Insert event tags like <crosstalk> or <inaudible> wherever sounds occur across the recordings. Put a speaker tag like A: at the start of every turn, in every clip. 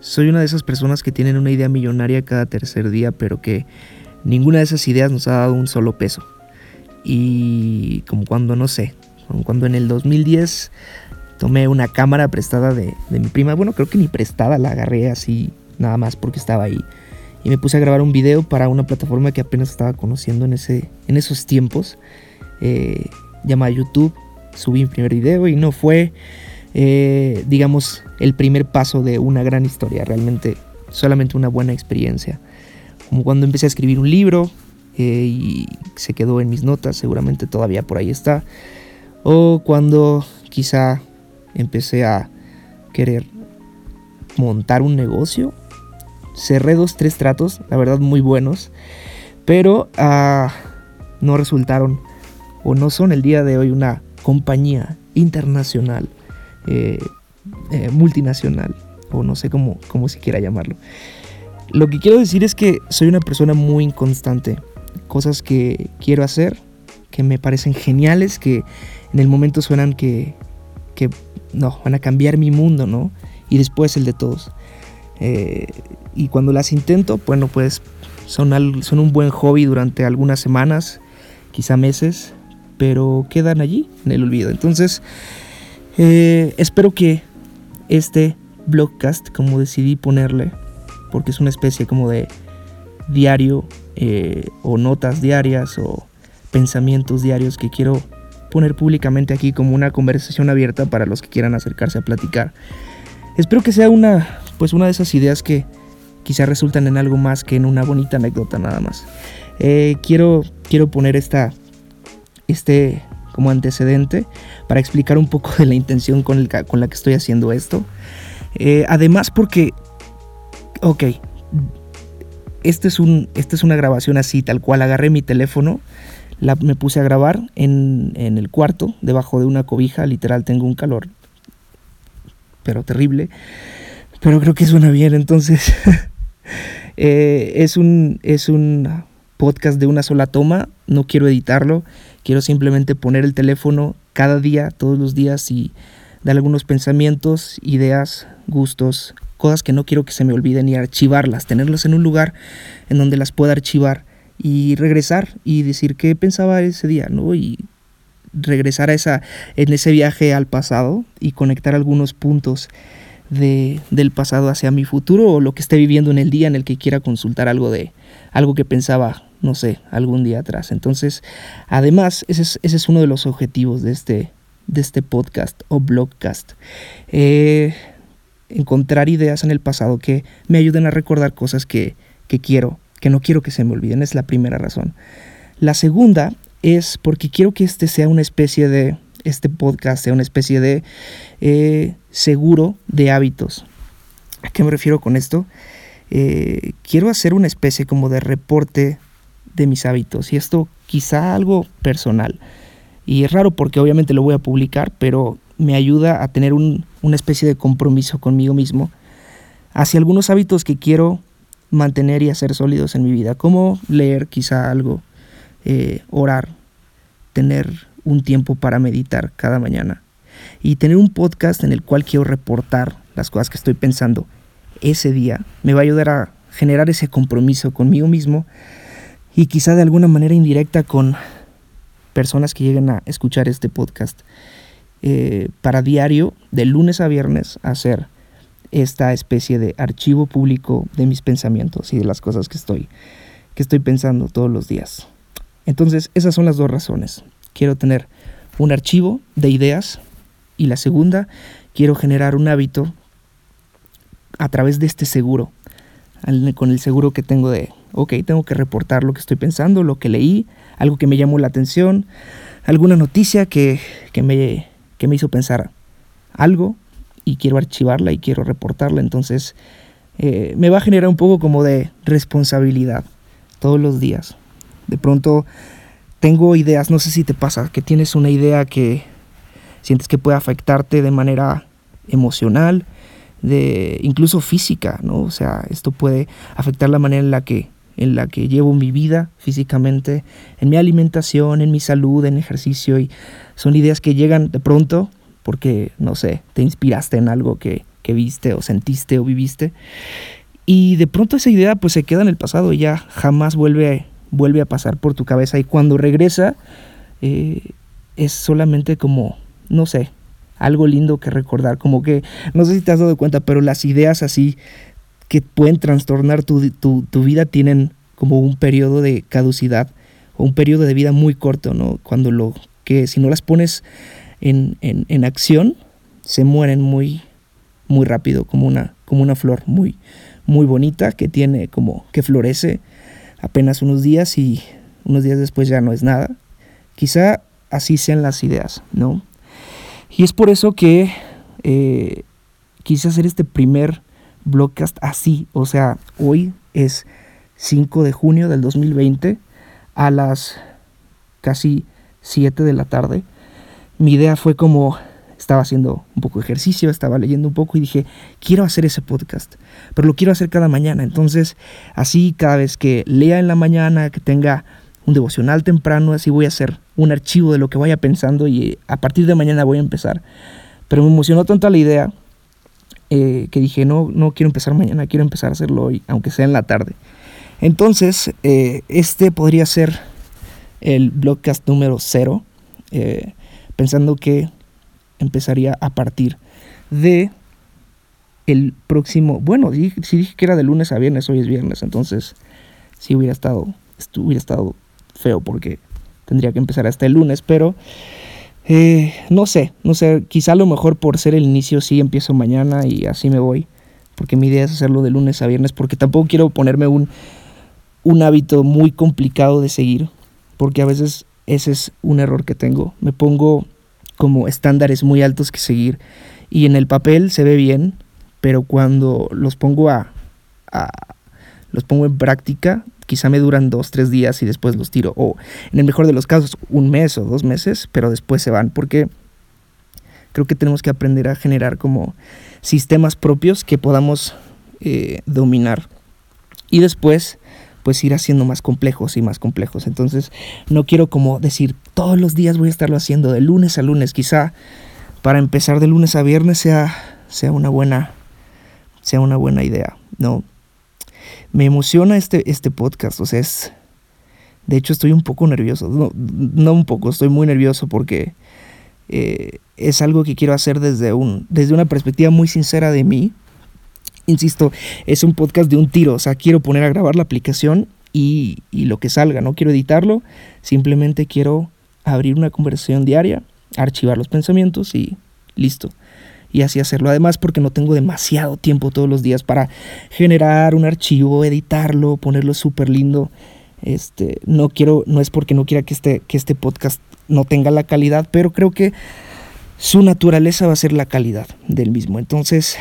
A: soy una de esas personas que tienen una idea millonaria cada tercer día, pero que ninguna de esas ideas nos ha dado un solo peso. Y como cuando, no sé, como cuando en el 2010 tomé una cámara prestada de, mi prima, bueno, creo que ni prestada, la agarré así nada más porque estaba ahí. Y me puse a grabar un video para una plataforma que apenas estaba conociendo en, ese, en esos tiempos, eh, llamada YouTube. Subí mi primer video y no fue, eh, digamos, el primer paso de una gran historia, realmente solamente una buena experiencia. Como cuando empecé a escribir un libro eh, y se quedó en mis notas, seguramente todavía por ahí está. O cuando quizá empecé a querer montar un negocio. Cerré dos, tres tratos, la verdad muy buenos, pero uh, no resultaron o no son el día de hoy una compañía internacional, eh, eh, multinacional, o no sé cómo, cómo se quiera llamarlo. Lo que quiero decir es que soy una persona muy inconstante. Cosas que quiero hacer, que me parecen geniales, que en el momento suenan que, que no, van a cambiar mi mundo, ¿no? Y después el de todos. Eh, y cuando las intento, bueno, pues son, son un buen hobby durante algunas semanas, quizá meses, pero quedan allí en el olvido. Entonces, eh, espero que este blogcast, como decidí ponerle, porque es una especie como de diario eh, o notas diarias o pensamientos diarios que quiero poner públicamente aquí como una conversación abierta para los que quieran acercarse a platicar. Espero que sea una, pues una de esas ideas que quizá resultan en algo más que en una bonita anécdota nada más. Eh, quiero, quiero poner esta, este como antecedente para explicar un poco de la intención con, la que estoy haciendo esto. Eh, además porque, ok, este es, un, esta es una grabación así, tal cual, agarré mi teléfono me puse a grabar en, el cuarto, debajo de una cobija, literal tengo un calor, pero terrible, pero creo que suena bien, entonces <laughs> eh, es, un, es un podcast de una sola toma, no quiero editarlo, quiero simplemente poner el teléfono cada día, todos los días y dar algunos pensamientos, ideas, gustos, cosas que no quiero que se me olviden y archivarlas, tenerlas en un lugar en donde las pueda archivar y regresar y decir qué pensaba ese día, ¿no? Y regresar a esa, en ese viaje al pasado y conectar algunos puntos de, del pasado hacia mi futuro o lo que esté viviendo en el día en el que quiera consultar algo de algo que pensaba, no sé, algún día atrás. Entonces, además, ese es, ese es uno de los objetivos de este, de este podcast o blogcast. Eh, encontrar ideas en el pasado que me ayuden a recordar cosas que, que quiero que no quiero que se me olviden, es la primera razón. La segunda es porque quiero que este sea una especie de, este podcast sea una especie de eh, seguro de hábitos. ¿A qué me refiero con esto? Eh, quiero hacer una especie como de reporte de mis hábitos y esto quizá algo personal. Y es raro porque obviamente lo voy a publicar, pero me ayuda a tener una especie de compromiso conmigo mismo hacia algunos hábitos que quiero mantener y hacer sólidos en mi vida, como leer quizá algo, eh, orar, tener un tiempo para meditar cada mañana y tener un podcast en el cual quiero reportar las cosas que estoy pensando ese día, me va a ayudar a generar ese compromiso conmigo mismo y quizá de alguna manera indirecta con personas que lleguen a escuchar este podcast eh, para diario, de lunes a viernes, hacer esta especie de archivo público de mis pensamientos y de las cosas que estoy, que estoy pensando todos los días. Entonces, esas son las dos razones. Quiero tener un archivo de ideas y la segunda, quiero generar un hábito a través de este seguro, con el seguro que tengo de, ok, tengo que reportar lo que estoy pensando, lo que leí, algo que me llamó la atención, alguna noticia que, que, me, que me hizo pensar algo y quiero archivarla y quiero reportarla. Entonces eh, me va a generar un poco como de responsabilidad todos los días. De pronto tengo ideas, no sé si te pasa, que tienes una idea que sientes que puede afectarte de manera emocional, de incluso física, ¿no? O sea, esto puede afectar la manera en la que en la que llevo mi vida físicamente, en mi alimentación, en mi salud, en ejercicio y son ideas que llegan de pronto porque, no sé, te inspiraste en algo que, que viste o sentiste o viviste. Y de pronto esa idea pues se queda en el pasado y ya jamás vuelve, vuelve a pasar por tu cabeza. Y cuando regresa eh, es solamente como, no sé, algo lindo que recordar. Como que, no sé si te has dado cuenta, pero las ideas así que pueden trastornar tu, tu vida tienen como un periodo de caducidad o un periodo de vida muy corto, ¿no? Cuando lo que si no las pones en, en, acción, se mueren muy, muy rápido, como una, como una flor muy, muy bonita que tiene como que florece apenas unos días y unos días después ya no es nada. Quizá así sean las ideas, ¿no? Y es por eso que eh, quise hacer este primer blogcast así, o sea, hoy es 5 de junio del 2020 a las casi 7 de la tarde. Mi idea fue como estaba haciendo un poco de ejercicio, estaba leyendo un poco y dije, quiero hacer ese podcast, pero lo quiero hacer cada mañana. Entonces, así cada vez que lea en la mañana, que tenga un devocional temprano, así voy a hacer un archivo de lo que vaya pensando y a partir de mañana voy a empezar. Pero me emocionó tanto la idea eh, que dije, no, no quiero empezar mañana, quiero empezar a hacerlo hoy, aunque sea en la tarde. Entonces, eh, este podría ser el blogcast número cero, eh, pensando que empezaría a partir de el próximo, bueno, si dije que era de lunes a viernes, hoy es viernes, entonces sí hubiera estado, hubiera estado feo porque tendría que empezar hasta el lunes, pero eh, no sé, no sé, quizá a lo mejor por ser el inicio sí empiezo mañana y así me voy, porque mi idea es hacerlo de lunes a viernes, porque tampoco quiero ponerme un un hábito muy complicado de seguir, porque a veces ese es un error que tengo. Me pongo como estándares muy altos que seguir y en el papel se ve bien, pero cuando los pongo a, los pongo en práctica, quizá me duran dos, tres días y después los tiro. O en el mejor de los casos, un mes o dos meses, pero después se van. Porque creo que tenemos que aprender a generar como sistemas propios que podamos eh, dominar. Y después pues ir haciendo más complejos y más complejos. Entonces no quiero como decir todos los días voy a estarlo haciendo de lunes a lunes. Quizá para empezar de lunes a viernes sea, sea una buena sea una buena idea. No. Me emociona este, este podcast. O sea, es. De hecho, estoy un poco nervioso. No, no un poco, estoy muy nervioso porque eh, es algo que quiero hacer desde, un, desde una perspectiva muy sincera de mí insisto, es un podcast de un tiro, o sea, quiero poner a grabar la aplicación y, lo que salga, no quiero editarlo, simplemente quiero abrir una conversación diaria, archivar los pensamientos y listo. Y así hacerlo. Además, porque no tengo demasiado tiempo todos los días para generar un archivo, editarlo, ponerlo súper lindo. Este, no quiero, no es porque no quiera que este, que este podcast no tenga la calidad, pero creo que su naturaleza va a ser la calidad del mismo. Entonces,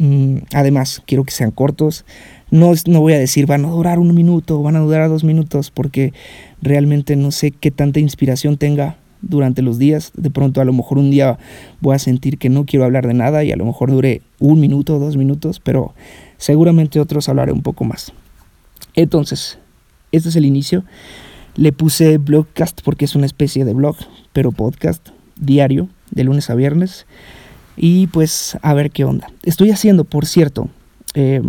A: Mm, además, quiero que sean cortos. No, no voy a decir van a durar un minuto, van a durar dos minutos, porque realmente no sé qué tanta inspiración tenga durante los días. De pronto a lo mejor un día voy a sentir que no quiero hablar de nada y a lo mejor dure un minuto dos minutos, pero seguramente otros hablaré un poco más. Entonces, este es el inicio. Le puse blogcast porque es una especie de blog, pero podcast diario, de lunes a viernes. Y pues a ver qué onda. Estoy haciendo, por cierto, eh,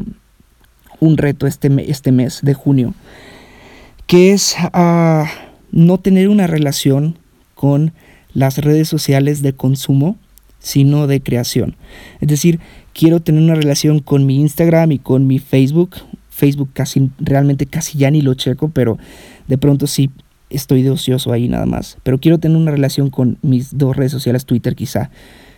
A: un reto este, este mes de junio, que es ah, no tener una relación con las redes sociales de consumo, sino de creación. Es decir, quiero tener una relación con mi Instagram y con mi Facebook. Facebook casi, realmente casi ya ni lo checo, pero de pronto sí estoy de ocioso ahí nada más. Pero quiero tener una relación con mis dos redes sociales, Twitter quizá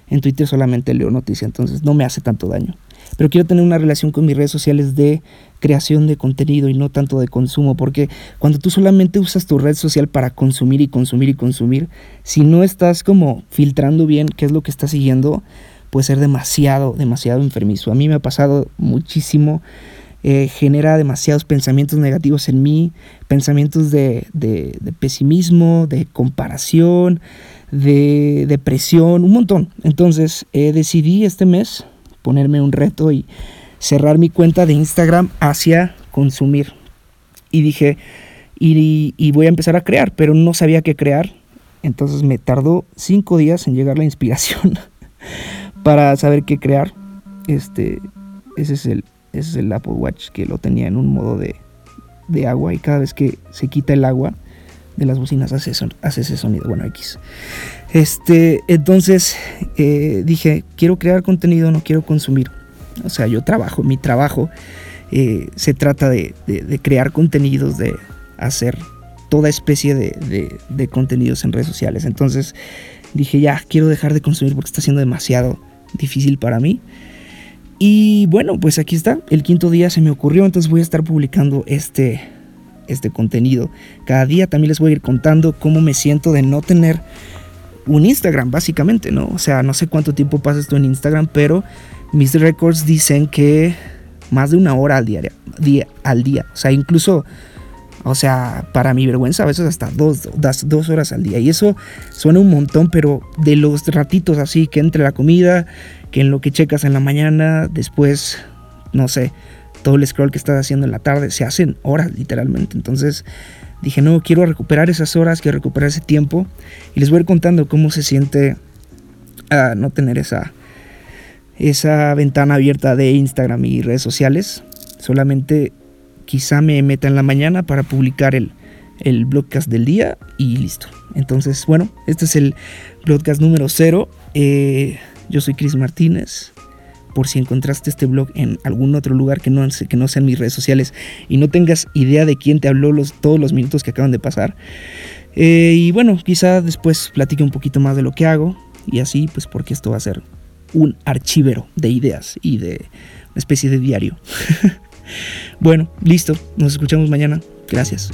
A: en Twitter solamente leo noticias, entonces no me hace tanto daño. Pero quiero tener una relación con mis redes sociales de creación de contenido y no tanto de consumo, porque cuando tú solamente usas tu red social para consumir y consumir y consumir, si no estás como filtrando bien qué es lo que estás siguiendo, puede ser demasiado, demasiado enfermizo. A mí me ha pasado muchísimo. Eh, genera demasiados pensamientos negativos en mí, pensamientos de, de, de pesimismo, de comparación, de depresión, un montón. Entonces eh, decidí este mes ponerme un reto y cerrar mi cuenta de Instagram hacia consumir. Y dije, y, voy a empezar a crear, pero no sabía qué crear. Entonces me tardó cinco días en llegar la inspiración <laughs> para saber qué crear. Este, ese es el, ese es el Apple Watch que lo tenía en un modo de, de agua y cada vez que se quita el agua de las bocinas hace, hace ese sonido. Bueno, X. Este, entonces eh, dije, quiero crear contenido, no quiero consumir. O sea, yo trabajo, mi trabajo eh, se trata de, crear contenidos, de hacer toda especie de, de, contenidos en redes sociales. Entonces dije, ya, quiero dejar de consumir porque está siendo demasiado difícil para mí. Y bueno, pues aquí está, el quinto día se me ocurrió, entonces voy a estar publicando este, este contenido. Cada día también les voy a ir contando cómo me siento de no tener un Instagram, básicamente, ¿no? O sea, no sé cuánto tiempo pasas tú en Instagram, pero mis records dicen que más de una hora al día, día al día. O sea, incluso, o sea, para mi vergüenza, a veces hasta dos, dos horas al día. Y eso suena un montón, pero de los ratitos así, que entre la comida, que en lo que checas en la mañana, después, no sé, todo el scroll que estás haciendo en la tarde, se hacen horas literalmente. Entonces dije, no, quiero recuperar esas horas, quiero recuperar ese tiempo. Y les voy a ir contando cómo se siente a no tener esa, esa ventana abierta de Instagram y redes sociales. Solamente quizá me meta en la mañana para publicar el, el blogcast del día y listo. Entonces, bueno, este es el blogcast número 0. Eh, yo soy Chris Martínez por si encontraste este blog en algún otro lugar que no, que no sean mis redes sociales y no tengas idea de quién te habló los, todos los minutos que acaban de pasar. Eh, y bueno, quizá después platique un poquito más de lo que hago y así, pues porque esto va a ser un archivero de ideas y de una especie de diario. <laughs> bueno, listo, nos escuchamos mañana. Gracias.